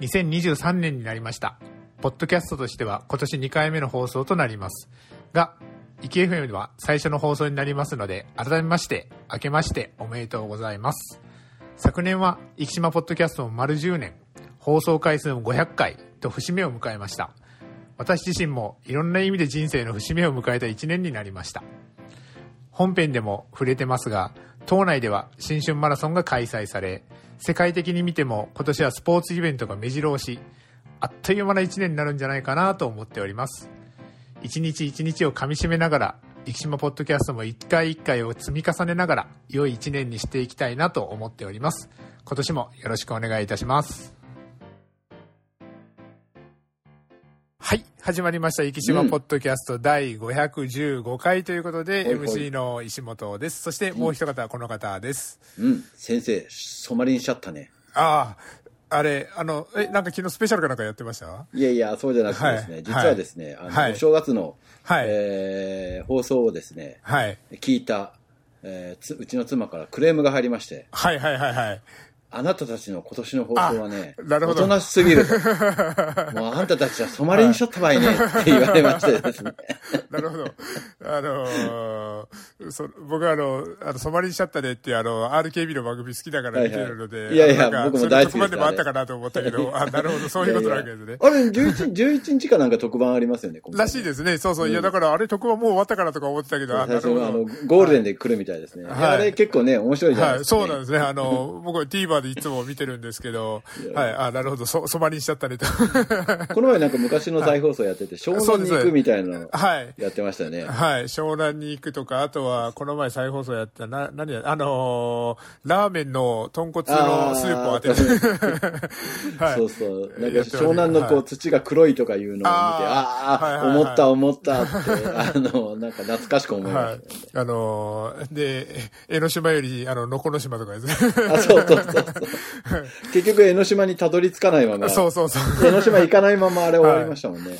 2023年になりました。ポッドキャストとしては今年2回目の放送となります。が、イキ FM では最初の放送になりますので、改めまして、明けましておめでとうございます。昨年は、生島ポッドキャストも丸10年、放送回数も500回と節目を迎えました。私自身もいろんな意味で人生の節目を迎えた1年になりました。本編でも触れてますが、島内では新春マラソンが開催され、世界的に見ても今年はスポーツイベントが目白押し、あっという間な1年になるんじゃないかなと思っております。一日一日をかみしめながら、生島ポッドキャストも一回一回を積み重ねながら、良い1年にしていきたいなと思っております。今年もよろしくお願いいたします。はい。始まりました。生島ポッドキャスト第515回ということで、ほいほい MC の石本です。そしてもう一方、この方です。うん、先生、染まりにしちゃったね。ああ、あれ、あの、え、なんか昨日スペシャルかなんかやってました？いやいや、そうじゃなくてですね、はい実はですね、あの、はいお正月の、はいえー放送をですね、はい。聞いた、えーつうちの妻からクレームが入りまして、はいはいはいはい。あなたたちの今年の放送はね、あなるほどおとなしすぎると。もうあんたたちは染まりにしちゃった場合ね、って言われましてですね。なるほど。あのーそ僕はあの、あの、染まりにしちゃったねってあの、RKB の番組好きだから見てるので、はいはいいやいや僕も大好きですそれ特番でもあったかなと思ったけど、あ、なるほど、そういうことなわけですね。あれ、11、11日かなんか特番ありますよね、らしいですね。そうそう。いや、だからあれ特番もう終わったからとか思ってたけど、あ、なるあの、ど。ゴールデンで来るみたいですね。はいあれ結構ね、面白いじゃないはい、ですか、ね。そうなんですね。あの、僕は TVer でいつも見てるんですけど、はい、あ、なるほど、そ、染まりにしちゃったねと。この前なんか昔の再放送やってて、湘南に行くみたいなのはい。やってましたよね。はい。湘南に行くとか、あとは、この前再放送やった、な、何や、あのーラーメンの豚骨のスープを当てて、はい。そうそう。なんか湘南のこはう土が黒いとかいうのを見て、ああ思った思ったって、あの、なんか懐かしく思いまはいしたね。。あのーで、江ノ島より、あの、のこの島とかですね。あ、そうそうそう。結局江ノ島にたどり着かないまま、そうそうそう。江ノ島行かないままあれ終わりましたもんね。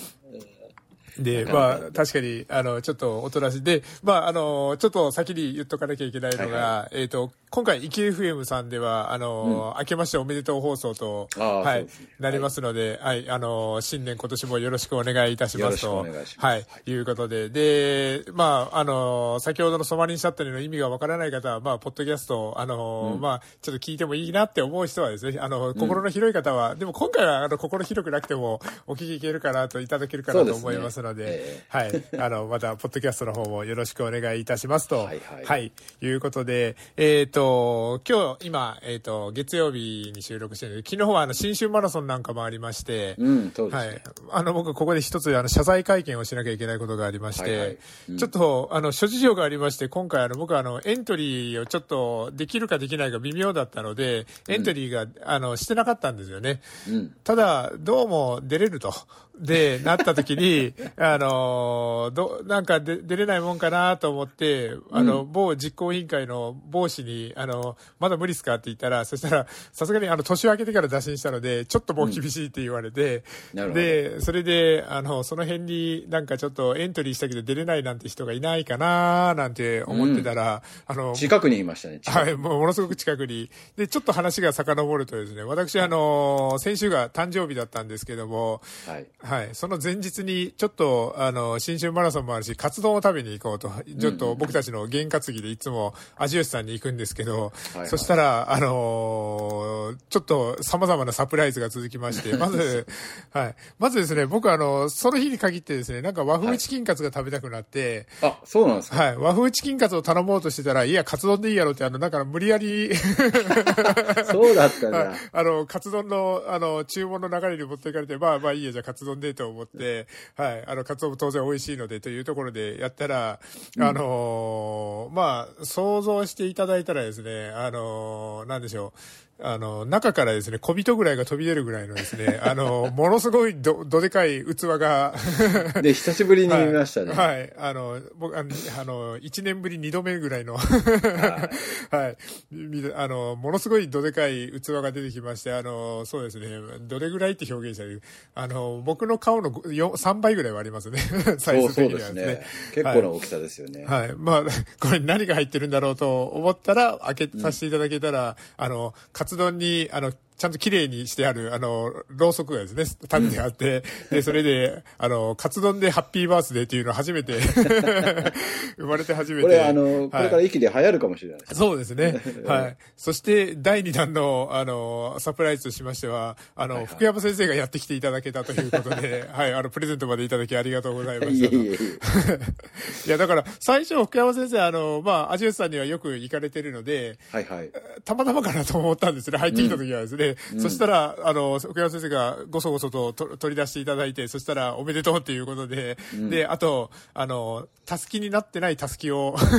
で、まあ、確かに、あの、ちょっとおとなしい。で、まあ、あの、ちょっと先に言っとかなきゃいけないのが、はえっ、と、今回、イキ FM さんでは、あの、明けましておめでとう放送と、はいなりますので、はい、あの、新年今年もよろしくお願いいたしますと。よろしくお願いします。はい、いうことで、で、まあ、あの、先ほどの染まりにしちゃったりの意味がわからない方は、まあ、ポッドキャスト、あの、まあ、ちょっと聞いてもいいなって思う人はですね、あの、心の広い方は、でも今回は、あの、心広くなくても、お聞きいけるかなと、いただけるかなと思いますので、そうではい。あの、また、ポッドキャストの方もよろしくお願いいたしますと。はいはいいうことで、えっ、と、今日、今、えっ、と、月曜日に収録してるんで、昨日はあの、新春マラソンなんかもありまして、うん、そうですね。はい。あの、僕、ここで一つ、あの、謝罪会見をしなきゃいけないことがありまして、はいはいちょっと、あの、諸事情がありまして、今回、あの、僕、あの、エントリーをちょっと、できるかできないか微妙だったので、エントリーが、あの、してなかったんですよね。うん。ただ、どうも出れると。で、なった時に、あの、ど、なんかで出れないもんかなと思って、あの、某実行委員会の某氏に、あの、まだ無理っすかって言ったら、そしたら、さすがにあの、年を明けてから打診したので、ちょっともう厳しいって言われて、なるほど。で、それで、あの、その辺になんかちょっとエントリーしたけど出れないなんて人がいないかななんて思ってたら、あの、近くにいましたね、はい、もうものすごく近くに。で、ちょっと話が遡るとですね、私、あの、先週が誕生日だったんですけども、はい。はい、その前日に、ちょっと、あの、新春マラソンもあるし、カツ丼を食べに行こうと、ちょっと僕たちの験担ぎでいつも、味吉さんに行くんですけど、はいそしたら、あのちょっと様々なサプライズが続きまして、まず、はい、まずですね、僕あの、その日に限ってですね、なんか和風チキンカツが食べたくなって、あ、そうなんですか？はい。和風チキンカツを頼もうとしてたら、いや、カツ丼でいいやろって、あの、だから無理やり、そうだったん。だ。あの、カツ丼の、あの、注文の流れに持っていかれて、まあまあいいや、じゃあカツ丼でと思って、はい。あの、カツ丼も当然美味しいのでというところでやったら、あのーまあ、想像していただいたらですね、あのーなんでしょう。あの、中からですね、小人ぐらいが飛び出るぐらいのですね、あの、ものすごいど、どでかい器が、で、久しぶりに見ましたね。はい。はいあの、僕、あの、あの1年ぶり2度目ぐらいの、はい。みあの、ものすごいどでかい器が出てきまして、あの、そうですね、どれぐらいって表現したらいい？あの、僕の顔のよ3倍ぐらいはありますね。サイズ的にはそうですね。結構な大きさですよね。はい。まあ、これ何が入ってるんだろうと思ったら、開けさせていただけたら、あの、カツ丼に、あの、ちゃんと綺麗にしてある、あの、ろうそくがですね、立ててあって、で、それで、あの、カツ丼でハッピーバースデーっていうのを初めて、生まれて初めて。これ、あの、こはいれから駅で流行るかもしれない。そうですね。はい。そして、第2弾の、あの、サプライズとしましては、あの、はいはい福山先生がやってきていただけたということで、はい、あの、プレゼントまでいただきありがとうございましたと。いや、だから、最初、福山先生、あの、まあ、アジュさんにはよく行かれてるので、はいはい。たまたまかなと思ったんですね、入ってきた時はですね。そしたら、あの、福山先生がごそごそとと取り出していただいて、そしたら、おめでとうっていうことで、で、あと、あの、たすきになってないたすきを、あそ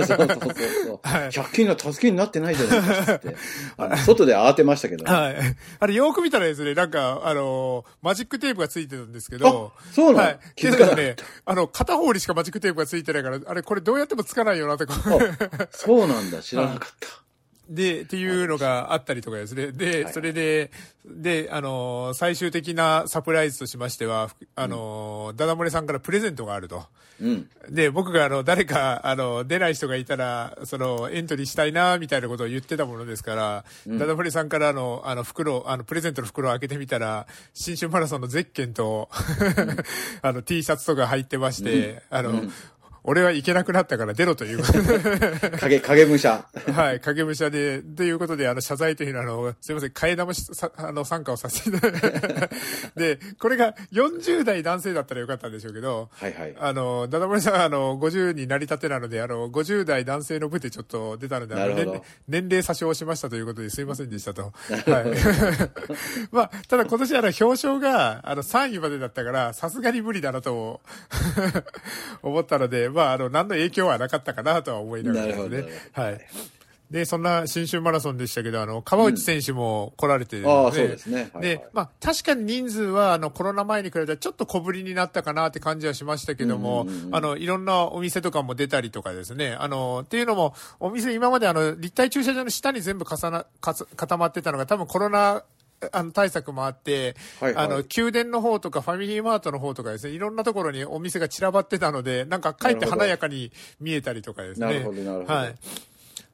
うそうそうそう。はい100均が助けになってないじゃないですかって。外で慌てましたけど。はい。あれ、よく見たらですね、なんか、あの、マジックテープがついてたんですけど、あそうなの？はい。気づかなね、あの、片方にしかマジックテープがついてないから、あれ、これどうやってもつかないよなって、こうあそうなんだ。知らなかった。で、っていうのがあったりとかですね。で、はい。それで、で、あのー最終的なサプライズとしましては、ふあのーダダ漏れさんからプレゼントがあると。うん。で、僕があの、誰か、あの、出ない人がいたら、その、エントリーしたいな、みたいなことを言ってたものですから、ダダ漏れさんからあの、あの、袋、あの、プレゼントの袋を開けてみたら、新春マラソンのゼッケンと、あの、T シャツとか入ってまして、あの、俺は行けなくなったから出ろという 影、影武者。はい、影武者で、ということで、あの、謝罪というのは、あの、すいません、替え玉し、さあの、参加をさせていただいて。で、これが40代男性だったらよかったんでしょうけど、はいはい。あの、ダダモリさんは、あの、50になりたてなので、あの、50代男性の部でちょっと出たので、年年齢詐称しましたということですいませんでしたと。はい。まあ、ただ今年、あの、表彰が、あの、3位までだったから、さすがに無理だなと、思ったので、まあ、あの、何の影響はなかったかなとは思いながらですねはい。で、そんな新春マラソンでしたけど、あの、川内選手も来られてるので、そうですね。はいはいで、まあ、確かに人数は、あの、コロナ前に比べたらちょっと小ぶりになったかなって感じはしましたけども、うんうんうんあの、いろんなお店とかも出たりとかですね、あの、っていうのも、お店今まであの、立体駐車場の下に全部重な、かつ固まってたのが多分コロナ、あの対策もあって、はいはいあの、宮殿の方とかファミリーマートの方とかですね、いろんなところにお店が散らばってたので、なんかかえって華やかに見えたりとかですね。なるほどなるほどはい。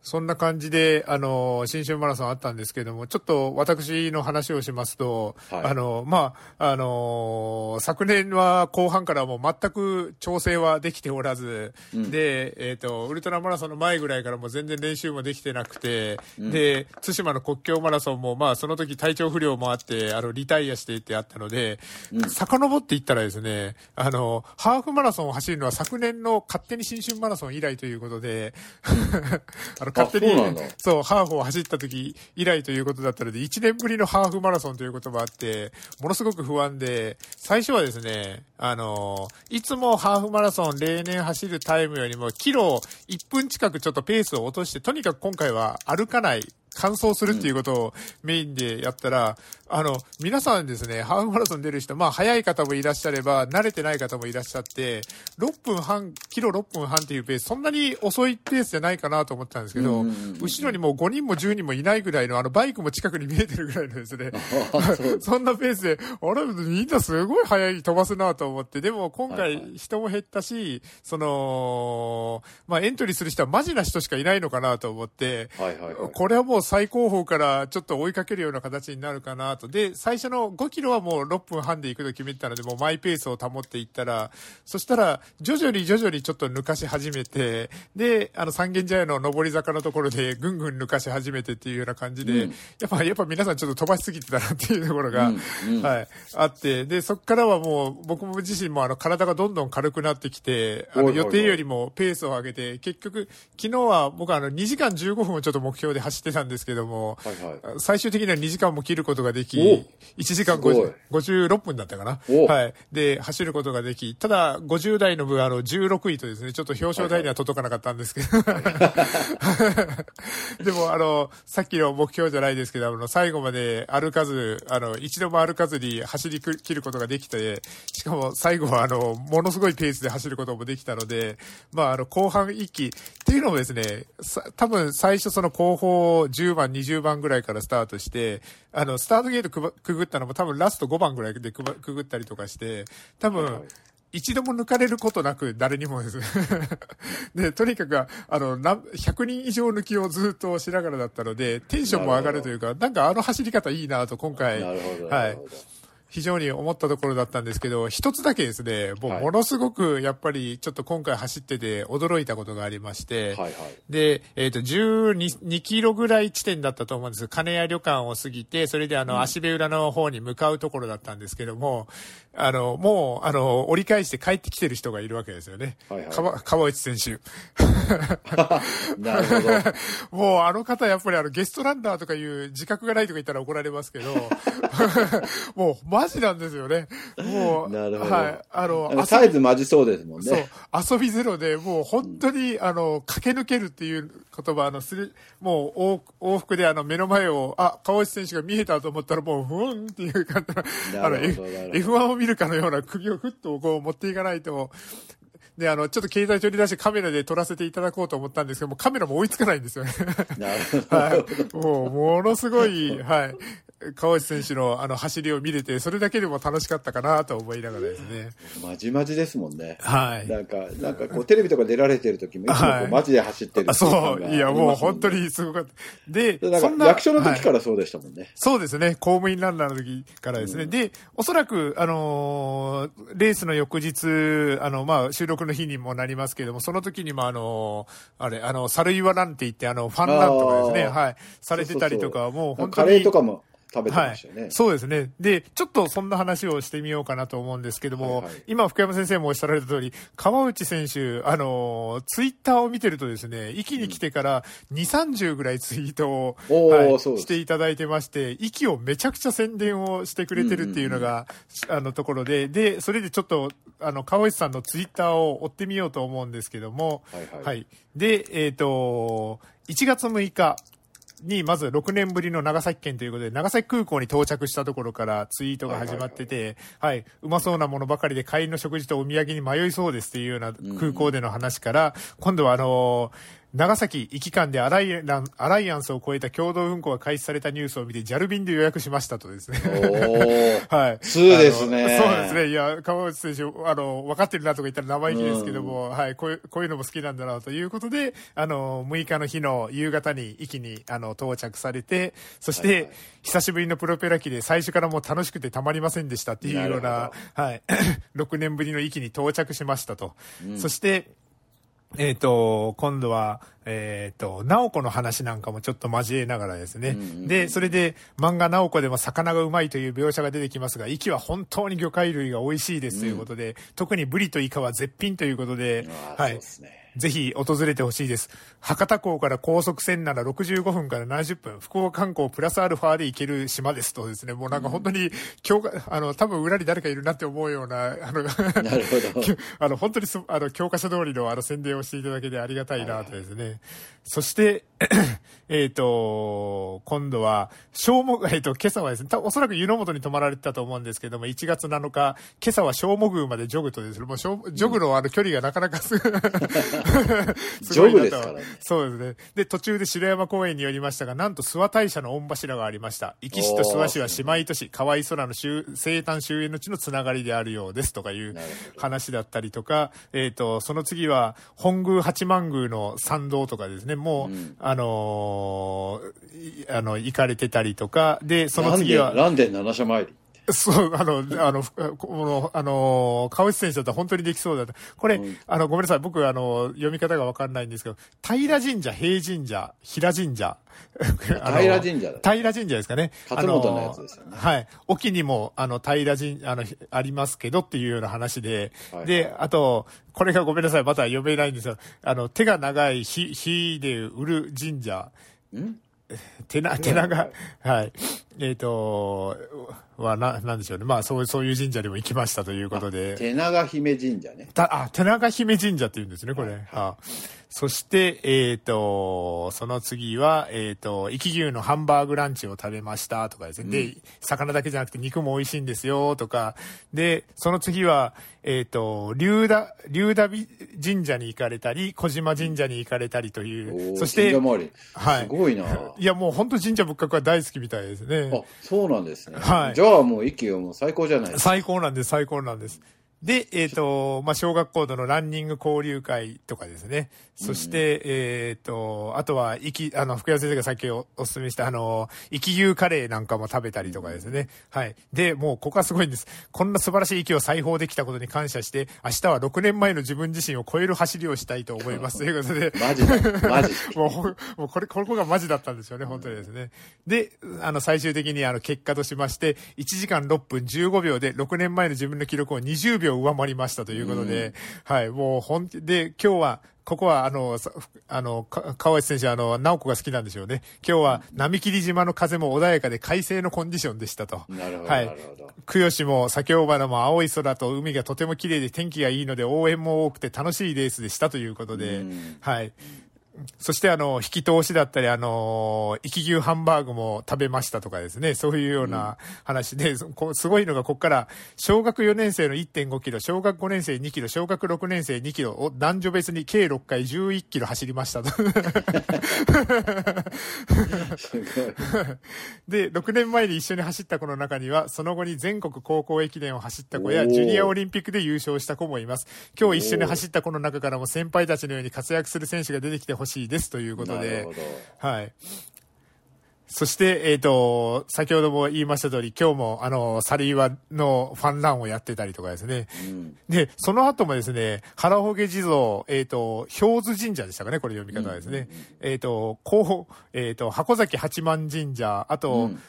そんな感じで、あの、新春マラソンあったんですけども、ちょっと私の話をしますと、はい。あの、まあ、あの、昨年は後半からもう全く調整はできておらず、うん。で、えっ、と、ウルトラマラソンの前ぐらいからもう全然練習もできてなくて、で、対馬の国境マラソンも、まあ、その時体調不良もあって、あの、リタイアしていってあったので、遡っていったらですね、あの、ハーフマラソンを走るのは昨年の勝手に新春マラソン以来ということで、あの、勝手にそうハーフを走った時以来ということだったので、1年ぶりのハーフマラソンということもあって、ものすごく不安で、最初はですね、あの、いつもハーフマラソン例年走るタイムよりも、キロ1分近くちょっとペースを落として、とにかく今回は歩かない、完走するっていうことをメインでやったら、あの、皆さんですね、ハーフマラソン出る人、まあ、早い方もいらっしゃれば、慣れてない方もいらっしゃって、6分半、キロ6分半っていうペース、そんなに遅いペースじゃないかなと思ってたんですけど、後ろにもう5人も10人もいないぐらいの、あの、バイクも近くに見えてるぐらいのですね、あ そんなペースで、あれ、みんなすごい速い飛ばすなと思って、でも今回人も減ったし、その、まあ、エントリーする人はマジな人しかいないのかなと思って、はいはいはい。これはもう最高峰からちょっと追いかけるような形になるかなと。で、最初の5キロはもう6分半で行くと決めてたので、もうマイペースを保っていったら、そしたら、徐々に徐々にちょっと抜かし始めて、で、あの三軒茶屋の上り坂のところでぐんぐん抜かし始めてっていうような感じで、うん。やっぱ、やっぱ皆さんちょっと飛ばしすぎてたなっていうところが、うんうん。はい、あって、で、そこからはもう僕も自身もあの体がどんどん軽くなってきて、あの予定よりもペースを上げて、結局、昨日は僕はあの2時間15分をちょっと目標で走ってたんですけども、はいはい。最終的には2時間も切ることができ、お1時間すごい50 56分だったかな。おはい。で、走ることができ、ただ、50代の分、あの、16位とですね、ちょっと表彰台には届かなかったんですけど、でも、あの、さっきの目標じゃないですけど、あの、最後まで歩かず、あの、一度も歩かずに走り切ることができて、しかも最後は、あの、ものすごいペースで走ることもできたので、まあ、あの、後半一気っていうのもですね、さ多分最初その後方10番、20番ぐらいからスタートして、あの、スタートゲートくばくぐったのも多分ラスト5番ぐらいでくぐったりとかして、多分、一度も抜かれることなく誰にもです。で、とにかく、あの、な100人以上抜きをずっとしながらだったので、テンションも上がるというか、なんかあの走り方いいなと今回。はない。非常に思ったところだったんですけど、一つだけですね、もはいうものすごくやっぱりちょっと今回走ってて驚いたことがありまして、はいはい。で、えっ、と、12 2キロぐらい地点だったと思うんです。金谷旅館を過ぎて、それであの、足部浦の方に向かうところだったんですけども、あの、もう、あの、折り返して帰ってきてる人がいるわけですよね。はいはい川川内選手。なるほど。もうあの方やっぱりあのゲストランナーとかいう自覚がないとか言ったら怒られますけど、もうマジなんですよね。もう、なるほどはい。あの、サイズマジそうですもんそうね。、遊びゼロで、もう本当に、あの、駆け抜けるっていう言葉、あの、する、もう往往復であの、目の前を、あ、川内選手が見えたと思ったら、もう、ふーんっていう感じの、あの、F ほどなるほど F1 を見るかのような首をふっとこう持っていかないと、で、あの、ちょっと携帯取り出してカメラで撮らせていただこうと思ったんですけども、カメラも追いつかないんですよね。なるほど。はい。もう、ものすごい、はい。川内選手のあの走りを見れて、それだけでも楽しかったかなと思いながらですね。まじまじですもんね。はい。なんか、なんかこうテレビとか出られてる時もいつもこはいうマジで走ってるあっていうそう、いや、もう本当。にすごかった。で、なんそんなか役所の時かはいらそうでしたもんね。そうですね、公務員ランナーの時からですね。で、おそらく、あのーレースの翌日、あの、まあ、収録の日にもなりますけれども、その時にも、あのーあれ、あの、サルイワランって言って、あの、ファンランとかですね、はい、されてたりとか、もう本当カに。レーとかも食べてはいましたよね。。そうですね。で、ちょっとそんな話をしてみようかなと思うんですけども、はいはい今、福山先生もおっしゃられた通り、川内選手、あのーツイッターを見てるとですね、息に来てから2、30ぐらいツイートを、おーはいしていただいてまして、息をめちゃくちゃ宣伝をしてくれてるっていうのが、あのところで、で、それでちょっと、あの、川内さんのツイッターを追ってみようと思うんですけども、はいはいはい。で、えっ、と、1月6日、に、まず6年ぶりの長崎県ということで、長崎空港に到着したところからツイートが始まってて、はい、うまそうなものばかりで帰りの食事とお土産に迷いそうですっていうような空港での話から、今度はあのー長崎行き間でアライアンスを超えた共同運行が開始されたニュースを見て、JAL 便で予約しましたとですね。おー。はい。通ですねそうですね。いや、川内選手、あの、分かってるなとか言ったら生意気ですけども、はい、こういう、こういうのも好きなんだなということで、あの、6日の日の夕方に駅に、あの、到着されて、そして、はいはい久しぶりのプロペラ機で最初からもう楽しくてたまりませんでしたっていうような、はい、6年ぶりの駅に到着しましたと。そして、えっ、と、今度は、えっ、と、ナオコの話なんかもちょっと交えながらですね。うんうんうんで、それで、漫画ナオコでも魚がうまいという描写が出てきますが、息は本当に魚介類が美味しいですということで、特にブリとイカは絶品ということで、はいそうですね。ぜひ訪れてほしいです。博多港から高速船なら65分から70分、福岡観光プラスアルファで行ける島ですとですね、もうなんか本当に、あの、多分裏に誰かいるなって思うような、あの、なるほど。あの、本当にす、あの、教科書通りの、あの、宣伝をしていただけてありがたいなとですね。そして、えっと、今度は、正木、えっ、と、今朝はですね、たおそらく湯の本に泊まられてたと思うんですけども、1月7日、今朝は正木宮までジョグとですね、もう正、ジョグのあの距離がなかなかす、ジョグですからね。そうですね。で、途中で城山公園に寄りましたが、なんと諏訪大社の御柱がありました。壱岐市と諏訪市は姉妹都市、河合空の終生誕終焉の地のつながりであるようですとかいう話だったりとか、えっ、と、その次は、本宮八幡宮の参道とかですね、もう、うん。あのーいあの、行かれてたりとか、で、その次は、ランデン七社参り？そう、あの、あの、この、あの、川内選手だったら本当にできそうだった。これ、うんあの、ごめんなさい。僕、あの、読み方がわかんないんですけど、平神社、平神社、平神社。平神社だ平神社ですかね。勝本のやつですよねあのはい。沖にも、あの、平神、あの、ありますけどっていうような話で、はいで、あと、これがごめんなさい。また読めないんですよ。あの、手が長い火、火で売る神社。ん？手な、手長、はい。えっ、と、は、な、なんでしょうね。まあ、そう、そういう神社にも行きましたということで。手長姫神社ね。た、あ、手長姫神社って言うんですね、これ。あそして、えっ、と、その次は、えっ、と、生き牛のハンバーグランチを食べましたとかですね。で、魚だけじゃなくて肉も美味しいんですよとか。で、その次は、えっ、と、龍田、龍田美神社に行かれたり、小島神社に行かれたりとおいう。ーそして。はいすごいな。いや、もう本当神社仏閣は大好きみたいですね。あ、そうなんですね。はいじゃあもう息がもう最高じゃないですか。最高なんです、最高なんです。で、えっ、と、まあ、小学校のランニング交流会とかですね。そして、えっ、と、あとは、生き、あの、福山先生がさっきおお勧めした、あの、生き牛カレーなんかも食べたりとかですね。はい。で、もう、ここはすごいんです。こんな素晴らしい息を裁縫できたことに感謝して、明日は6年前の自分自身を超える走りをしたいと思います。ということで、マジだ。マジ。もうもうこれ、ここがマジだったんですよね、本当にですね。で、あの、最終的にあの、結果としまして、1時間6分15秒で6年前の自分の記録を20秒上回りましたということで、はい、もう本当で、今日は、ここは、あの、さあの、か川内選手、あの、直子が好きなんでしょうね。今日は、波切島の風も穏やかで快晴のコンディションでしたと。なるほど、はい。久吉も左京花も青い空と海がとても綺麗で天気がいいので応援も多くて楽しいレースでしたということでうん、はい。そしてあの、引き通しだったり、あの、生き牛ハンバーグも食べましたとかですね、そういうような話で、うすごいのがここから、小学4年生の1.5キロ、小学5年生2キロ、小学6年生2キロを男女別に計6回11キロ走りましたと。で、6年前に一緒に走った子の中には、その後に全国高校駅伝を走った子や、ジュニアオリンピックで優勝した子もいます。今日一緒に走った子の中からも先輩たちのように活躍する選手が出てきてほしいですということで。はい。そして、えっ、と、先ほども言いました通り、今日も、あの、サリーワのファンランをやってたりとかですね。うん。で、その後もですね、原峠地蔵、えっ、と、氷津神社でしたかね、これ読み方はですね。えっ、と、こう、えっ、と、箱崎八幡神社、あと、うん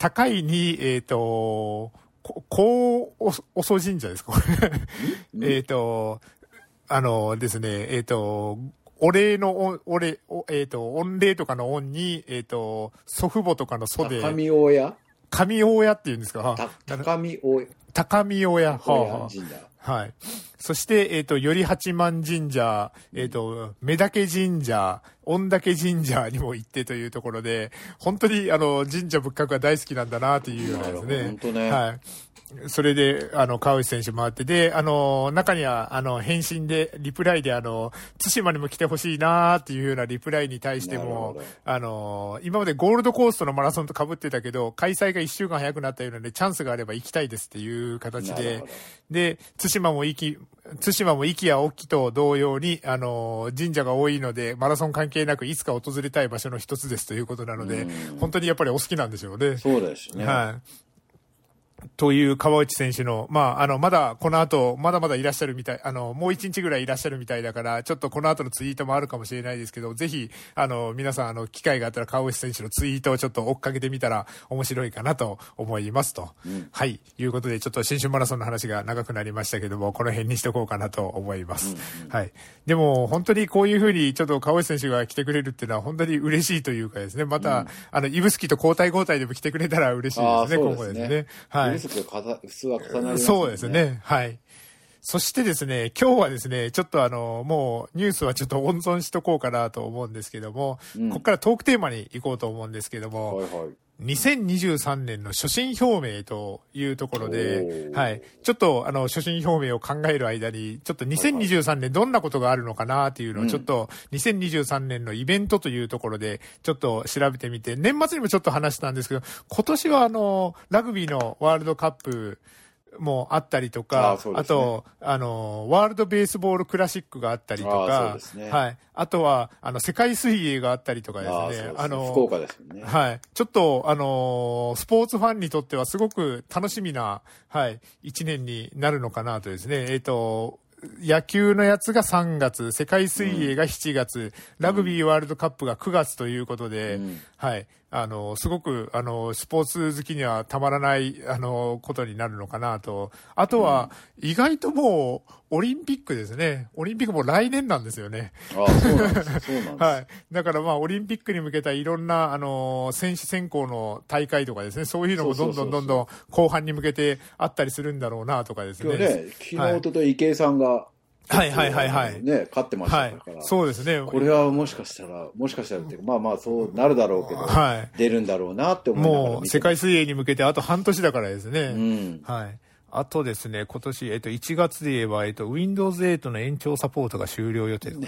高いに、えっ、と、ここうお、おそ神社ですか？これ。えっと、あのですね、えっ、と、お礼のお、お礼、おえっ、と、御礼とかの恩に、えっ、と、祖父母とかの祖で、高見大家？神大屋っていうんですか？た高見大家。高見親。はあはあ。はい。そして、えっ、と、より八幡神社、えっ、と、目岳神社、御嶽神社にも行ってというところで、本当に、あの、神社仏閣が大好きなんだなというようなですね。本当ねはい。それで、あの、川内選手回って、で、あの、中には、あの、返信で、リプライで、あの、対馬にも来てほしいなっていうようなリプライに対してもあの、今までゴールドコーストのマラソンと被ってたけど、開催が1週間早くなったようなので、チャンスがあれば行きたいですっていう形でで、対馬も息、対馬も息や沖と同様に、あの、神社が多いので、マラソン関係なくいつか訪れたい場所の一つですということなのでうん、本当にやっぱりお好きなんでしょうね。そうですね。はい。という川内選手の、まあ、あの、まだこの後、まだまだいらっしゃるみたい、あの、もう一日ぐらいいらっしゃるみたいだから、ちょっとこの後のツイートもあるかもしれないですけど、ぜひ、あの、皆さん、あの、機会があったら川内選手のツイートをちょっと追っかけてみたら面白いかなと思いますと。はい。いうことで、ちょっと新春マラソンの話が長くなりましたけども、この辺にしとこうかなと思います。はい。でも、本当にこういうふうに、ちょっと川内選手が来てくれるっていうのは、本当に嬉しいというかですね、また、あの、指宿と交代交代でも来てくれたら嬉しいですね、そう今後ですねですね。。はい。リスクが普通は重なりますそうです。ね。はい。そしてですね、今日はですね、ちょっとあの、もうニュースはちょっと温存しとこうかなと思うんですけども、うんここからトークテーマに行こうと思うんですけども、はいはい。2023年の所信表明というところではい。ちょっとあの、所信表明を考える間に、ちょっと2023年どんなことがあるのかなっていうのをちょっと2023年のイベントというところでちょっと調べてみて、年末にもちょっと話したんですけど、今年はあの、ラグビーのワールドカップ、もあったりとあか、そうですねあと、あの、ワールドベースボールクラシックがあったりとかねはい。あとは、あの、世界水泳があったりとかですああ、ねそうで、すあの、ね。福岡ですね。はい。ちょっと、あのースポーツファンにとってはすごく楽しみな、はい、一年になるのかなとですね。えっ、と、野球のやつが3月、世界水泳が7月、ラグビーワールドカップが9月ということで、うんはい。あの、すごく、あの、スポーツ好きにはたまらない、あの、ことになるのかなと。あとは、意外ともう、オリンピックですね。オリンピックも来年なんですよね。ああ、そうなんです。そうなんです。はい。だからまあ、オリンピックに向けたいろんな、あのー選手選考の大会とかですね、そういうのもどんどんどんどん後半に向けてあったりするんだろうなとかですね。今日ね、昨日、おととい池江さんが、はいはいはいはいね、勝ってましたはいから。。そうですね。これはもしかしたら、もしかしたらっていうか、まあまあそうなるだろうけど、はい出るんだろうなって思いもう、世界水泳に向けてあと半年だからですね。うん。はい。あとですね、今年、えっと、1月で言えば、えっと、Windows 8の延長サポートが終了予定とか。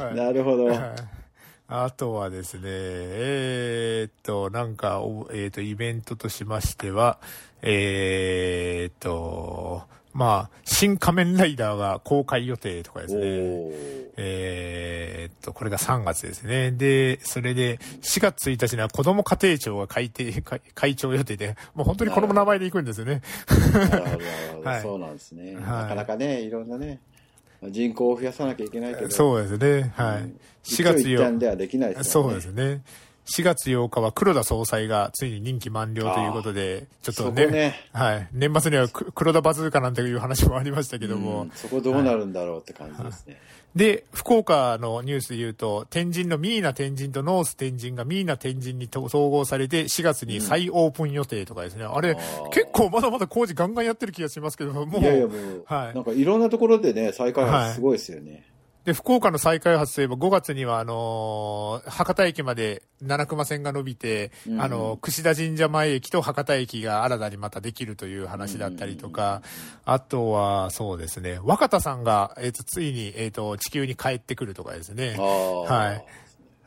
なるほど。はい。あとはですね、えー、っと、なんか、おえー、っと、イベントとしましては、えー、っと、まあ、新仮面ライダーが公開予定とかですね。えー、っと、これが3月ですね。で、それで、4月1日には子供家庭庁が改定、会長予定で、もう本当にこの名前で行くんですよね。はい、そうなんですね。はい、なかなかね、いろんなね、人口を増やさなきゃいけないけど。そうですね。はい。4月4日。ではできないですね。そうですね。4月8日は黒田総裁がついに任期満了ということで、ちょっとね、ねはい。年末には黒田バズーカなんていう話もありましたけども。そこどうなるんだろうって感じですね。はいで、福岡のニュースで言うと、天神のミーナ天神とノース天神がミーナ天神に統合されて、4月に再オープン予定とかですね。うん、あれ、結構まだまだ工事ガンガンやってる気がしますけど、もう。いやいやもう、はい。なんかいろんなところでね、再開発すごいですよね。はいで、福岡の再開発といえば5月には、あのー、博多駅まで七熊線が伸びて、うん、あのー、串田神社前駅と博多駅が新たにまたできるという話だったりとか、あとは、そうですね、若田さんが、えっ、ー、と、ついに、えっ、と、地球に帰ってくるとかですね。はい。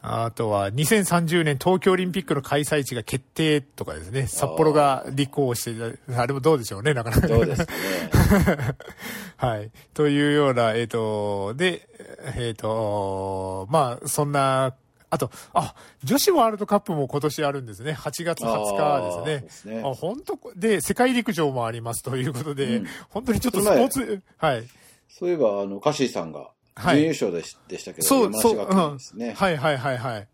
あとは、2030年東京オリンピックの開催地が決定とかですね。札幌が立候補して、あれもどうでしょうね、なかなか。そうですね。はい。というような、えっ、ー、と、で、えっ、ー、と、まあ、そんな、あと、あ、女子ワールドカップも今年あるんですね。8月20日ですね。あ、ね、本当で、世界陸上もありますということで、うん、本当にちょっとスポーツ、はい。そういえば、あの、カシーさんが、準優勝でし,、でしたけど、そう、そう、うん、ね。はいはいはいはい。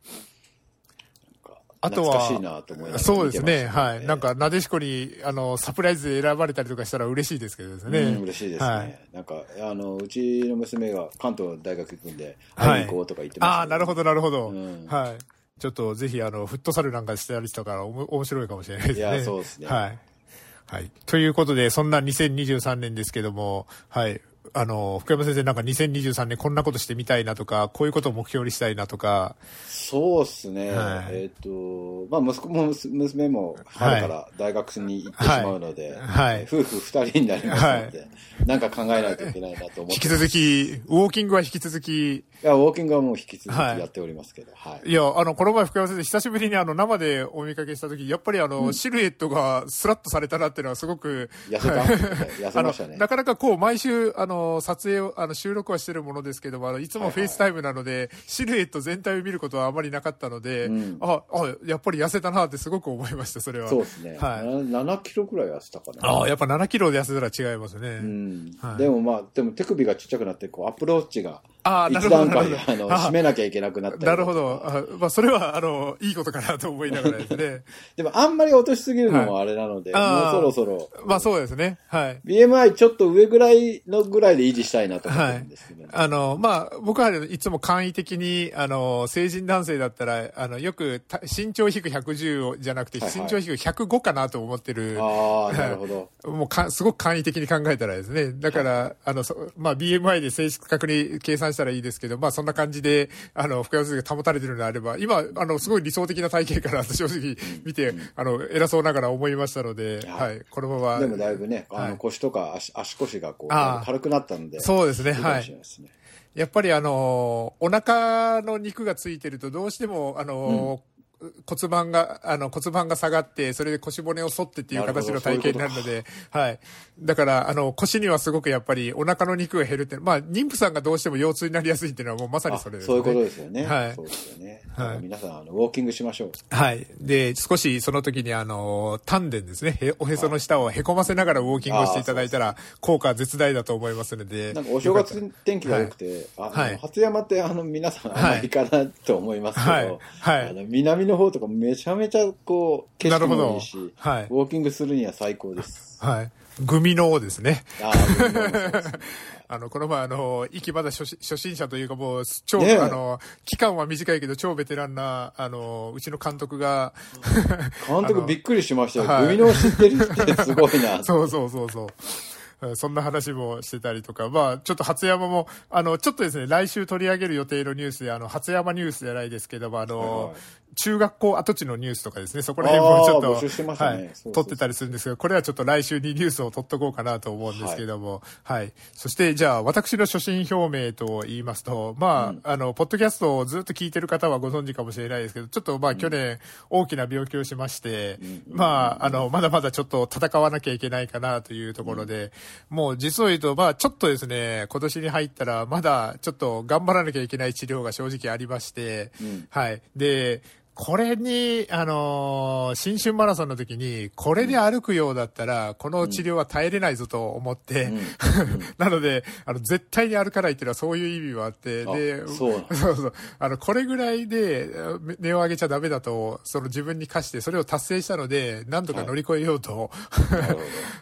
あとは、しいなと思いそうですね、はい。なんか、なでしこに、あの、サプライズで選ばれたりとかしたら嬉しいですけどですね。うん、嬉しいですね。はい、なんか、あの、うちの娘が関東大学行くんで、会いに行こうとか言ってました、ね、ああ、なるほど、なるほど。うん、はい。ちょっとぜひ、あの、フットサルなんかしてたりしたから、おも面白いかもしれないですね。いや、そうですね。はい。はい。ということで、そんな2023年ですけども、はい。あの、福山先生なんか2023年こんなことしてみたいなとか、こういうことを目標にしたいなとか。そうっすね。はい、えっ、ー、と、まあ息子も娘も春から大学に行ってしまうので、はい、夫婦二人になりますので、はい、なんか考えないといけないなと思って。引き続き、ウォーキングは引き続き。いや、ウォーキングはもう引き続きやっておりますけど、はい。い、や、あの、この前福山先生久しぶりにあの生でお見かけした時、やっぱりあの、うん、シルエットがスラッとされたなっていうのはすごく。痩せた、痩せましたね。なかなかこう、毎週、あの、撮影を、あの、収録はしてるものですけども、あの、いつも FaceTime なので、はいはい、シルエット全体を見ることはあまりなかったので、うん、あ、あ、やっぱり痩せたなってすごく思いました、それは。そうですね。はい。7キロくらい痩せたかな。ああ、やっぱ7キロで痩せたら違いますね。うん。はい、でもまあ、でも手首がちっちゃくなって、こう、アプローチが、ああ、なるほど。一段階、あの、締めなきゃいけなくなったなるほど。あまあ、それは、あの、いいことかなと思いながらですね。でも、あんまり落としすぎるのもあれなので、はい、もうそろそろ。まあ、そうですね。はい。BMI ちょっと上ぐらいのぐらいで維持したいなと思ってるんですけど、ね、はい、あの、まあ、僕はいつも簡易的に、あの、成人男性だったら、あの、よく、身長低く110じゃなくて、身長低く105かなと思ってる。ああ、なるほど。もうか、すごく簡易的に考えたらですね。だから、あの、まあ、BMI で正確に計算したらいいですけど、まあ、そんな感じで、あの、福山先生が保たれてるのであれば、今、あの、すごい理想的な体型から正直見て、うん、あの、偉そうながら思いましたので、はい、このまま。でもだいぶね、あの、腰とか足足腰がこう、軽くなったので。そうですね、はい。やっぱりあの、お腹の肉がついてるとどうしても、あの、骨盤が、あの、骨盤が下がって、それで腰骨を反ってっていう形の体型になるので、はい。だから、あの、腰にはすごくやっぱりお腹の肉が減るって、まあ、妊婦さんがどうしても腰痛になりやすいっていうのはもうまさにそれですね。そういうことですよね。はい。そうですよね。はい。皆さん、あの、ウォーキングしましょう。はい。で、少しその時にあの、丹田ですね、へおへその下をへこませながらウォーキングをしていただいたら、効果絶大だと思いますので。なんかお正月天気が良くて、はい、初山ってあの、皆さんあんまり行かないと思いますけど、はい。はい。あの、南の方とかめちゃめちゃこう、景色もいいし、はい、ウォーキングするには最高です。はい。グミのですね。あ あの、この前、あの、息まだ初初心者というかもう、超、ね、あの、期間は短いけど超ベテランな、あの、うちの監督が監督びっくりしましたよ。はい、グミの知ってるってすごいな。そうそうそうそう。そんな話もしてたりとか、まあ、ちょっと初山も、あの、ちょっとですね、来週取り上げる予定のニュースで、あの、初山ニュースじゃないですけども、あの、はい中学校跡地のニュースとかですね、そこら辺もちょっと、ね、はい、撮ってたりするんですけど、これはちょっと来週にニュースを撮っとこうかなと思うんですけども、はい、はい。そして、じゃあ、私の初心表明と言いますと、まあ、うん、あの、ポッドキャストをずっと聞いてる方はご存知かもしれないですけど、ちょっとまあ、去年、大きな病気をしまして、うん、まあ、あの、まだまだちょっと戦わなきゃいけないかなというところで、うん、もう実を言うと、まあ、ちょっとですね、今年に入ったら、まだちょっと頑張らなきゃいけない治療が正直ありまして、はい。で、これに、あのー、新春マラソンの時に、これで歩くようだったら、この治療は耐えれないぞと思って、うん、なので、あの、絶対に歩かないっていうのはそういう意味もあって、で、そう そうそう、あの、これぐらいで、値を上げちゃダメだと、その自分に課して、それを達成したので、何とか乗り越えようと、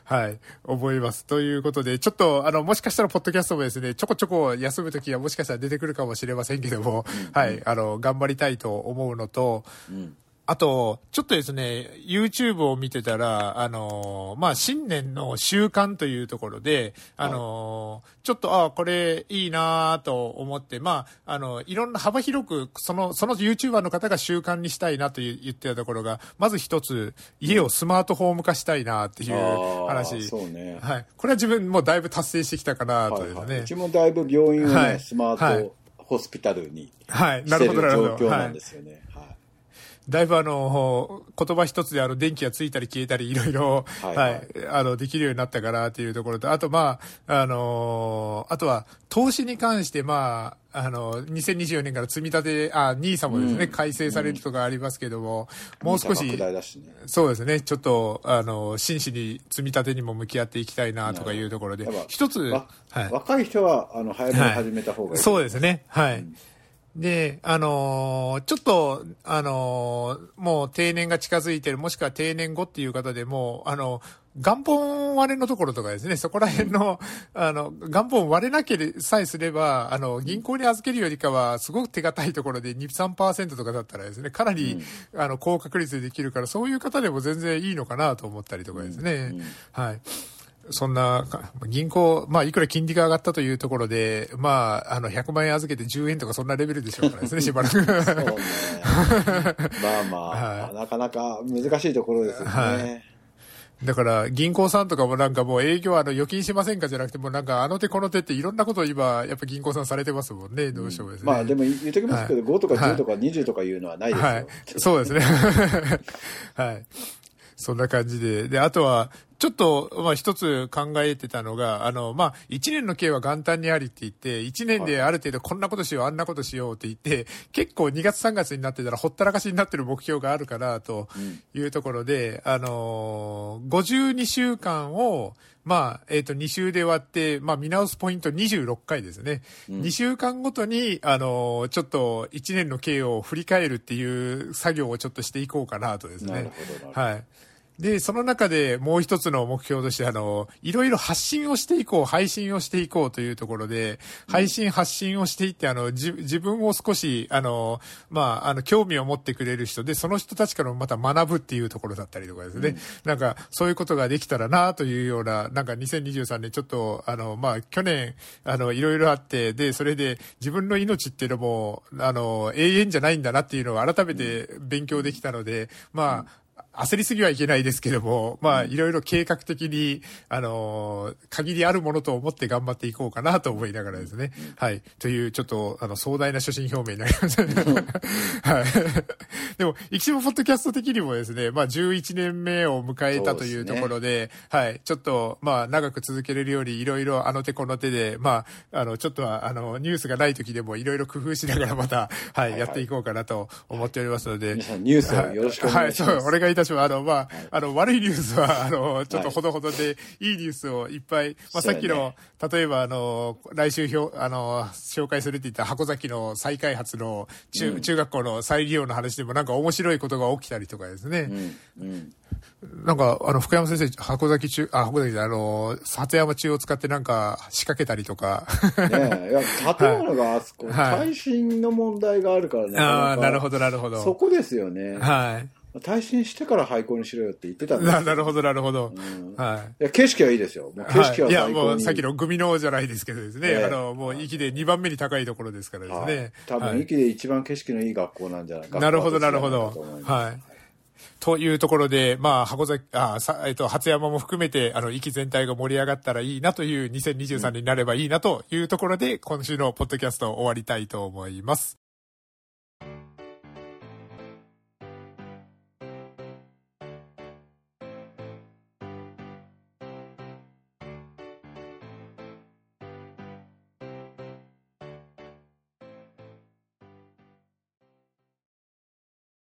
はい、はい、思います。ということで、ちょっと、あの、もしかしたら、ポッドキャストもですね、ちょこちょこ休む時はもしかしたら出てくるかもしれませんけども、はい、あの、頑張りたいと思うのと、うん、あと、ちょっとですね、YouTube を見てたら、あのまあ、新年の習慣というところで、あのちょっと、あこれいいなと思って、まあ、あの、いろんな幅広く、その、その YouTuber の方が習慣にしたいなと言ってたところが、まず一つ、家をスマートホーム化したいなっていう話。そうね。はい。これは自分もだいぶ達成してきたかなとですね。はいはい、うちもだいぶ病院をね、はい、スマート、ホスピタルにはい、なる。状況なんですよね。はいだいぶあの、言葉一つであの、電気がついたり消えたり、いろいろ、はい、はい、あの、できるようになったかなっていうところと、あとまあ、あのあとは、投資に関してまあ、あの、2024年から積み立て、あ、ニーサもですね、うん、改正されるとかありますけども、うん、もう少し、ね、そうですね、ちょっと、あの、真摯に積み立てにも向き合っていきたいなとかいうところで、一つ、はい、若い人は、あの、早めに始めた方がいい、はい、そうですね、はい。うんで、あのー、ちょっと、あのー、もう定年が近づいてる、もしくは定年後っていう方でも、あの、元本割れのところとかですね、そこら辺の、あの、元本割れなけれさえすれば、あの、銀行に預けるよりかは、すごく手堅いところで2、3%とかだったらですね、かなり、うん、あの、高確率でできるから、そういう方でも全然いいのかなと思ったりとかですね。うんうん、はい。そんな、銀行、まあ、いくら金利が上がったというところで、まあ、あの、100万円預けて10円とかそんなレベルでしょうからですね、しばらく。そうね。まあまあ、はい、なかなか難しいところですよね。はいだから、銀行さんとかもなんかもう営業あの預金しませんかじゃなくてもなんかあの手この手っていろんんなことを今、やっぱ銀行さんされてますもんね、どうしてもですね。まあでも言っときますけど、はい、5とか10とか20とかいうのはないですよ。はい。そうですね。はい。そんな感じで。で、あとは、ちょっと、まあ一つ考えてたのが、あの、まあ一年の計は元旦にありって言って、一年である程度こんなことしよう、あんなことしようって言って、結構2月3月になってたらほったらかしになってる目標があるかなというところで、うん、あの、52週間を、まあ、えっ、ー、と、2週で割って、まあ、見直すポイント26回ですね。うん、2週間ごとに、あの、ちょっと1年の経を振り返るっていう作業をちょっとしていこうかなとですね。はい。で、その中でもう一つの目標として、あの、いろいろ発信をしていこう、配信をしていこうというところで、配信発信をしていって、あの、じ自分を少し、あの、まあ、あの、興味を持ってくれる人で、その人たちからもまた学ぶっていうところだったりとかですね。うん、なんか、そういうことができたらなというような、なんか2023年ちょっと、あの、まあ、去年、あの、いろいろあって、で、それで自分の命っていうのも、あの、永遠じゃないんだなっていうのを改めて勉強できたので、まあ、焦りすぎはいけないですけども、まあ、いろいろ計画的に、あの、限りあるものと思って頑張っていこうかなと思いながらですね。はい。という、ちょっと、あの、壮大な初心表明になりました、はい。でも、生島ポッドキャスト的にもですね、まあ、11年目を迎えたというところで、でね、はい。ちょっと、まあ、長く続けれるように、いろいろあの手この手で、まあ、あの、ちょっとは、あの、ニュースがない時でも、いろいろ工夫しながらまた、はい、はいはい、やっていこうかなと思っておりますので。ニュースをよろしくお願いします。はい、そう、お願いいたします。しあの、まあ、はい、あの、悪いニュースは、あの、ちょっとほどほどで、はい、いいニュースをいっぱい、まあ、さっきの、例えば、あの、来週表、あの、紹介するって言った箱崎の再開発の中、うん、中学校の再利用の話でもなんか面白いことが起きたりとかですね。うん、うんなんか、あの、福山先生、箱崎中、あ、箱崎で、あの、里山中を使ってなんか仕掛けたりとか。ねえ、いや、建物が あそこ、はい、耐震の問題があるからね。ああ、なるほど、なるほど。そこですよね。はい。耐震してから廃校にしろよって言ってたんですなるほど、なるほど。うん、はい。いや、景色はいいですよ。もう景色は最高に、はい、いや、もうさっきのグミのじゃないですけどですね、えー、あの、もう域で2番目に高いところですからですね。多分域で一番景色のいい学校なんじゃないかなるほど、なるほど。はい。というところで、まあ、箱崎、あ、さ、えっと、初山も含めて、あの、域全体が盛り上がったらいいなという2023年になればいいなというところで、今週のポッドキャストを終わりたいと思います。